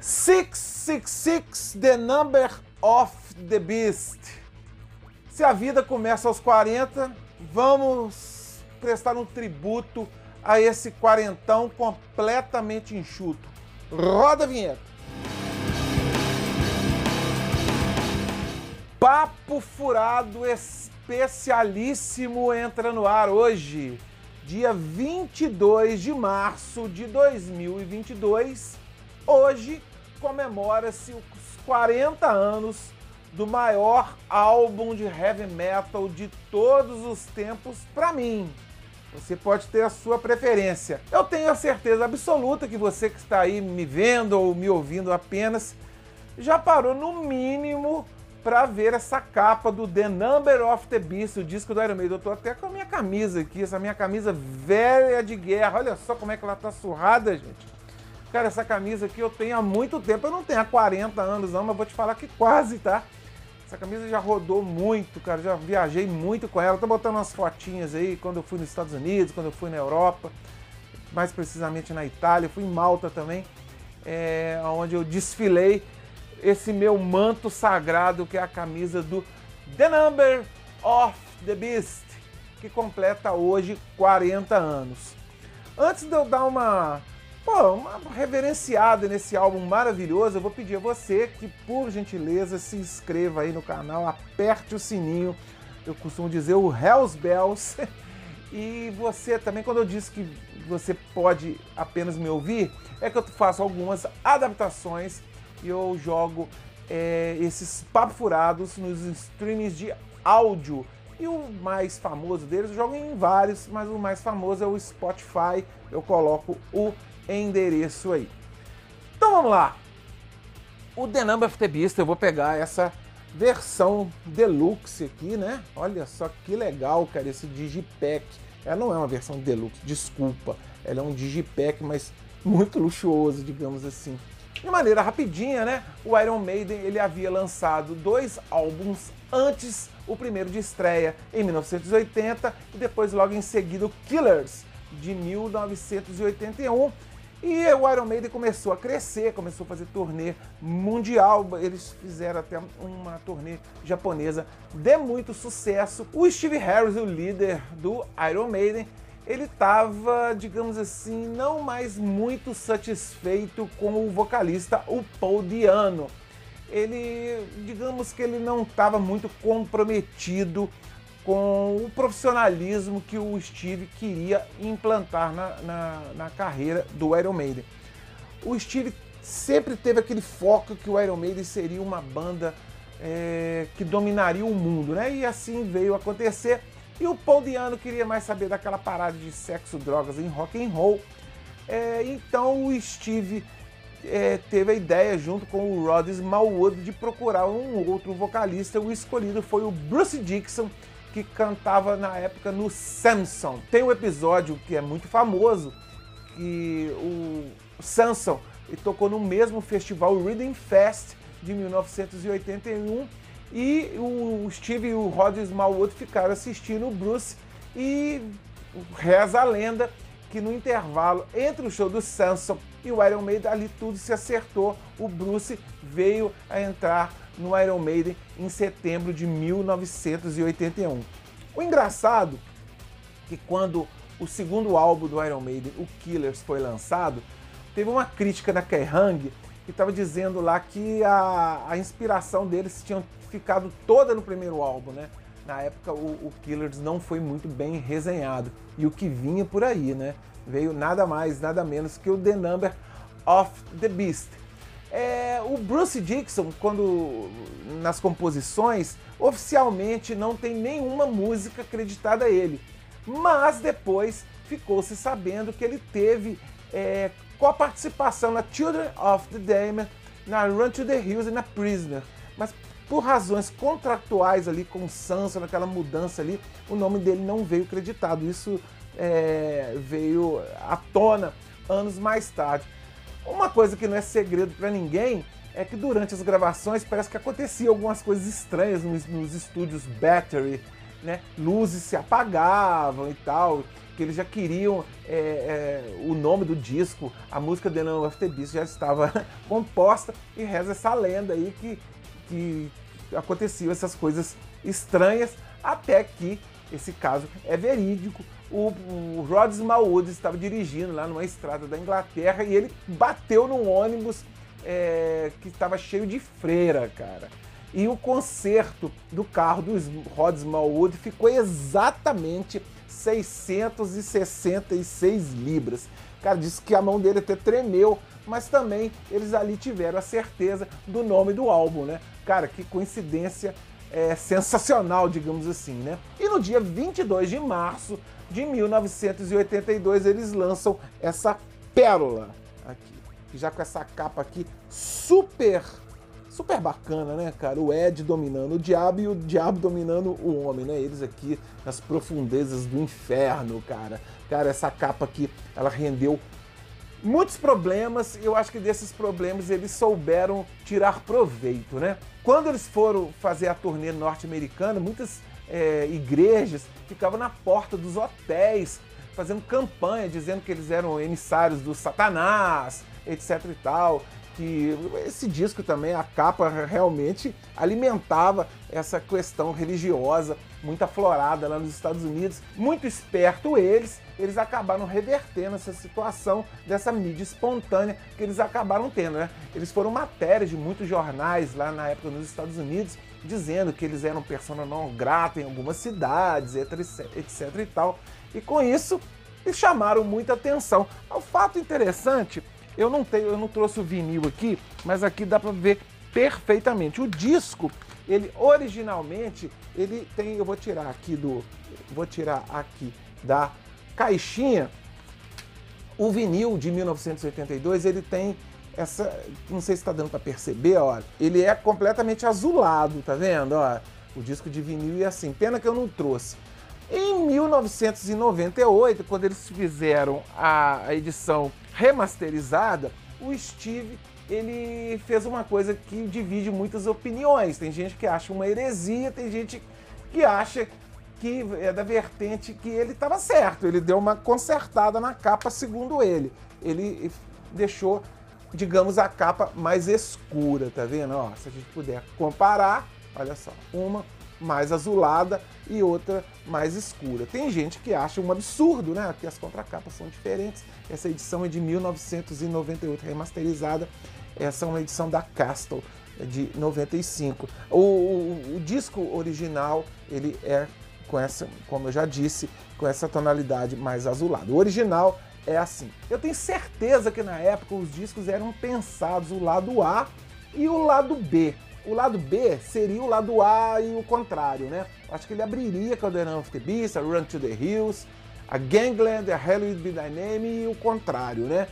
666, The Number of the Beast. Se a vida começa aos 40, vamos prestar um tributo a esse quarentão completamente enxuto. Roda a vinheta. Papo Furado especialíssimo entra no ar hoje, dia 22 de março de 2022. Hoje comemora-se os 40 anos do maior álbum de heavy metal de todos os tempos para mim. Você pode ter a sua preferência. Eu tenho a certeza absoluta que você que está aí me vendo ou me ouvindo apenas já parou no mínimo para ver essa capa do The Number of the Beast, o disco do Iron Maiden. Eu tô até com a minha camisa aqui, essa minha camisa velha de guerra. Olha só como é que ela tá surrada, gente. Cara, essa camisa aqui eu tenho há muito tempo. Eu não tenho há 40 anos, não, mas vou te falar que quase, tá? Essa camisa já rodou muito, cara. Já viajei muito com ela. Tô botando umas fotinhas aí quando eu fui nos Estados Unidos, quando eu fui na Europa, mais precisamente na Itália. fui em Malta também, é, onde eu desfilei esse meu manto sagrado que é a camisa do The Number of the Beast, que completa hoje 40 anos. Antes de eu dar uma Pô, uma reverenciada nesse álbum maravilhoso. Eu vou pedir a você que, por gentileza, se inscreva aí no canal, aperte o sininho. Eu costumo dizer o Hells Bells. E você também, quando eu disse que você pode apenas me ouvir, é que eu faço algumas adaptações e eu jogo é, esses papo furados nos streamings de áudio. E o mais famoso deles, eu jogo em vários, mas o mais famoso é o Spotify. Eu coloco o endereço aí. Então vamos lá. O The Number of the Beast, eu vou pegar essa versão deluxe aqui, né? Olha só que legal, cara, esse digipack. Ela não é uma versão deluxe, desculpa. Ela é um digipack, mas muito luxuoso, digamos assim. De maneira rapidinha, né? O Iron Maiden ele havia lançado dois álbuns antes, o primeiro de estreia em 1980 e depois logo em seguida o Killers de 1981 e o Iron Maiden começou a crescer, começou a fazer turnê mundial. Eles fizeram até uma turnê japonesa de muito sucesso. O Steve Harris, o líder do Iron Maiden, ele estava, digamos assim, não mais muito satisfeito com o vocalista, o Paul Diano. Ele, digamos que ele não estava muito comprometido com o profissionalismo que o Steve queria implantar na, na, na, carreira do Iron Maiden. O Steve sempre teve aquele foco que o Iron Maiden seria uma banda é, que dominaria o mundo, né? E assim veio acontecer. E o Paul Diano queria mais saber daquela parada de sexo, drogas em rock and roll. É, então o Steve é, teve a ideia, junto com o Rod Smallwood, de procurar um outro vocalista. O escolhido foi o Bruce Dixon, que cantava na época no Samson. Tem um episódio que é muito famoso, que o Samson tocou no mesmo festival, Reading Fest, de 1981, e o Steve e o Rod Smallwood ficaram assistindo o Bruce e reza a lenda que no intervalo entre o show do Samson e o Iron Maiden ali tudo se acertou. O Bruce veio a entrar no Iron Maiden em setembro de 1981. O engraçado é que quando o segundo álbum do Iron Maiden, o Killers, foi lançado, teve uma crítica da Kerrang que estava dizendo lá que a, a inspiração deles tinha ficado toda no primeiro álbum, né? Na época o, o Killers não foi muito bem resenhado e o que vinha por aí, né? Veio nada mais, nada menos que o The Number of the Beast, é, o Bruce Dixon, quando nas composições, oficialmente não tem nenhuma música acreditada a ele, mas depois ficou-se sabendo que ele teve é, participação na Children of the Damned, na Run to the Hills e na Prisoner, mas por razões contratuais ali com Sansa, naquela mudança ali, o nome dele não veio acreditado. Isso é, veio à tona anos mais tarde. Uma coisa que não é segredo para ninguém é que durante as gravações parece que acontecia algumas coisas estranhas nos, nos estúdios Battery né, luzes se apagavam e tal, que eles já queriam é, é, o nome do disco, a música The Number of the Beast já estava composta e reza essa lenda aí que, que aconteciam essas coisas estranhas até que esse caso é verídico. O, o Rod Smallwood estava dirigindo lá numa estrada da Inglaterra e ele bateu num ônibus é, que estava cheio de freira, cara. E o conserto do carro do Rod Smallwood ficou exatamente 666 libras. Cara, disse que a mão dele até tremeu, mas também eles ali tiveram a certeza do nome do álbum, né? Cara, que coincidência é, sensacional, digamos assim, né? E no dia 22 de março de 1982 eles lançam essa pérola aqui, já com essa capa aqui super super bacana, né, cara? O Ed dominando o diabo e o diabo dominando o homem, né? Eles aqui nas profundezas do inferno, cara. Cara, essa capa aqui, ela rendeu muitos problemas eu acho que desses problemas eles souberam tirar proveito, né? Quando eles foram fazer a turnê norte-americana, muitas é, igrejas ficavam na porta dos hotéis fazendo campanha, dizendo que eles eram emissários do Satanás, etc e tal que esse disco também, a capa realmente alimentava essa questão religiosa muito aflorada lá nos Estados Unidos. Muito esperto eles, eles acabaram revertendo essa situação dessa mídia espontânea que eles acabaram tendo, né? Eles foram matérias de muitos jornais lá na época nos Estados Unidos dizendo que eles eram persona não grata em algumas cidades, etc, etc e tal. E com isso, eles chamaram muita atenção. O fato interessante eu não tenho, eu não trouxe o vinil aqui, mas aqui dá para ver perfeitamente. O disco, ele originalmente, ele tem, eu vou tirar aqui do, vou tirar aqui da caixinha. O vinil de 1982, ele tem essa, não sei se está dando para perceber, ó, ele é completamente azulado, tá vendo, ó? O disco de vinil é assim. Pena que eu não trouxe. Em 1998, quando eles fizeram a, edição remasterizada, o Steve ele fez uma coisa que divide muitas opiniões. Tem gente que acha uma heresia, tem gente que acha que é da vertente que ele estava certo. Ele deu uma consertada na capa, segundo ele. Ele deixou, digamos, a capa mais escura, tá vendo? Ó, se a gente puder comparar, olha só, uma mais azulada e outra mais escura. Tem gente que acha um absurdo, né? Que as contracapas são diferentes. Essa edição é de 1998, remasterizada. Essa é uma edição da Castle de 95. O, o, o disco original ele é com essa, como eu já disse, com essa tonalidade mais azulada. O original é assim. Eu tenho certeza que na época os discos eram pensados o lado A e o lado B. O lado B seria o lado A e o contrário, né? Acho que ele abriria The of the Beast, a Run to the Hills, a Gangland, a Will Be Thy Name e o contrário, né?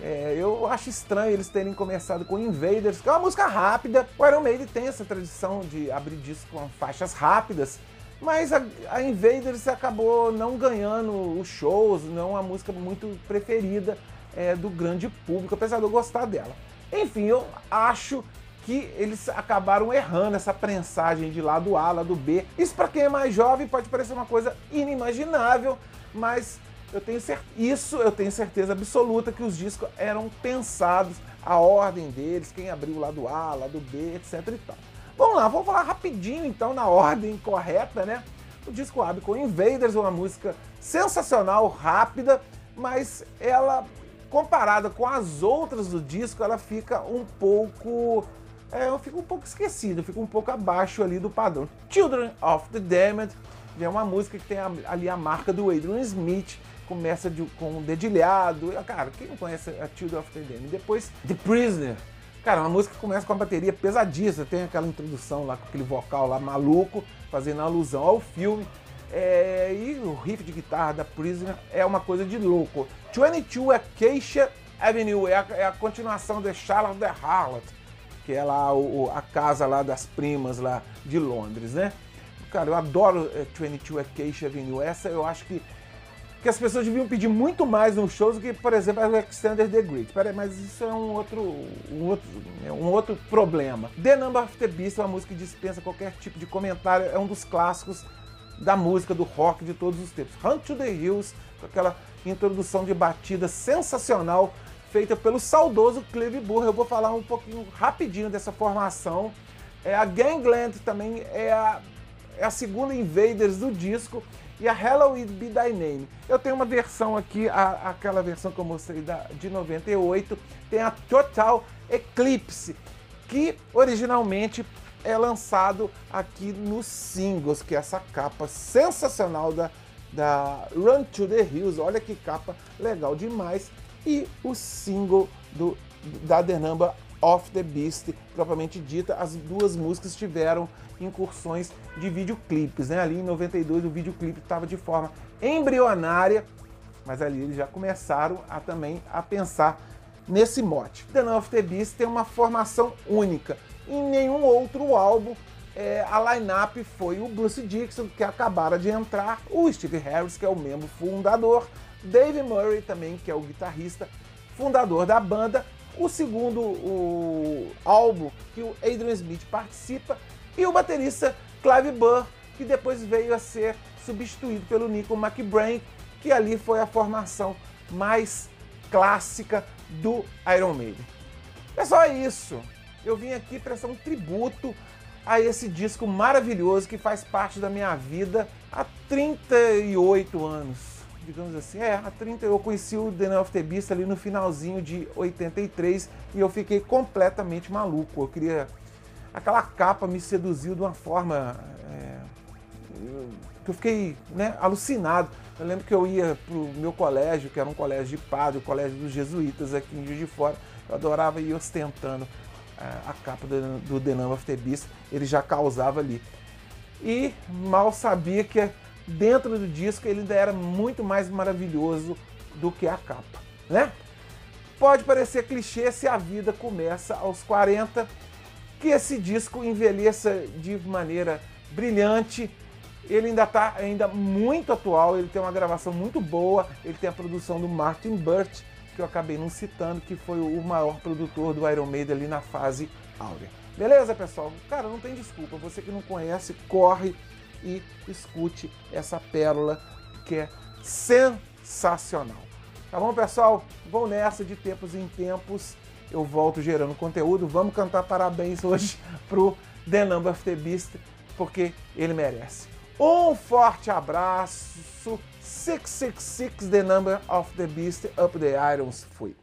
É, eu acho estranho eles terem começado com Invaders, que é uma música rápida. O Iron Maiden tem essa tradição de abrir discos com faixas rápidas, mas a, a Invaders acabou não ganhando os shows, não a música muito preferida é, do grande público, apesar de eu gostar dela. Enfim, eu acho que eles acabaram errando essa prensagem de lado A, lado B. Isso para quem é mais jovem pode parecer uma coisa inimaginável, mas eu tenho isso eu tenho certeza absoluta que os discos eram pensados, a ordem deles, quem abriu o lado A, lado B, etc e tal. Vamos lá, vamos falar rapidinho então na ordem correta, né? O disco abre com Invaders, uma música sensacional, rápida, mas ela comparada com as outras do disco, ela fica um pouco é, eu fico um pouco esquecido, fico um pouco abaixo ali do padrão. Children of the Damned é uma música que tem ali a marca do Adrian Smith, começa de, com um dedilhado. Cara, quem não conhece a Children of the Damned? Depois, The Prisoner. Cara, uma música que começa com uma bateria pesadíssima, tem aquela introdução lá com aquele vocal lá maluco, fazendo alusão ao filme. É, e o riff de guitarra da Prisoner é uma coisa de louco. 22 Acacia Avenue é a, é a continuação de Charlotte the Harlot que é lá o, a casa lá das primas lá de Londres, né? Cara, eu adoro é, 22 Acacia Avenue. Essa eu acho que, que as pessoas deviam pedir muito mais nos shows do que, por exemplo, a Extender the Great. Peraí, mas isso é um outro, um outro, um outro problema. The Number of the Beast é uma música que dispensa qualquer tipo de comentário. É um dos clássicos da música, do rock de todos os tempos. Hunt to the Hills, com aquela introdução de batida sensacional feita pelo saudoso Clive Burr. Eu vou falar um pouquinho rapidinho dessa formação. É, a Gangland também é a, é a segunda Invaders do disco e a Halloween Be Thy Name. Eu tenho uma versão aqui, a, aquela versão que eu mostrei da, de 98, tem a Total Eclipse, que originalmente é lançado aqui nos singles, que é essa capa sensacional da, da Run to the Hills. Olha que capa legal demais. E o single do, da Number of the Beast, propriamente dita, as duas músicas tiveram incursões de videoclipes, né? Ali em 92 o videoclipe estava de forma embrionária, mas ali eles já começaram a também a pensar nesse mote. The Number of the Beast tem uma formação única. Em nenhum outro álbum é, a line-up foi o Bruce Dixon, que acabara de entrar, o Steve Harris, que é o membro fundador, Dave Murray também, que é o guitarrista fundador da banda, o segundo o álbum que o Adrian Smith participa e o baterista Clive Burr, que depois veio a ser substituído pelo Nico McBrain, que ali foi a formação mais clássica do Iron Maiden. É só isso. Eu vim aqui prestar um tributo a esse disco maravilhoso que faz parte da minha vida há 38 anos digamos assim. É, a 30 eu conheci o The of the Beast ali no finalzinho de 83 e eu fiquei completamente maluco. Eu queria. Aquela capa me seduziu de uma forma. É, que eu fiquei né, alucinado. Eu lembro que eu ia pro meu colégio, que era um colégio de padre, o colégio dos jesuítas aqui em Juiz de Fora. Eu adorava ir ostentando é, a capa do, do The Number of the Beast. Ele já causava ali. E mal sabia que dentro do disco ele ainda era muito mais maravilhoso do que a capa, né? Pode parecer clichê se a vida começa aos 40, que esse disco envelheça de maneira brilhante. Ele ainda está ainda muito atual, ele tem uma gravação muito boa, ele tem a produção do Martin Burt, que eu acabei não citando, que foi o maior produtor do Iron Maiden ali na fase áurea. Beleza, pessoal? Cara, não tem desculpa. Você que não conhece, corre e escute essa pérola que é sensacional. Tá bom, pessoal? Vou nessa de tempos em tempos. Eu volto gerando conteúdo. Vamos cantar parabéns hoje pro The Number of the Beast, porque ele merece. Um forte abraço. 666 The Number of the Beast. Up the Irons. Fui.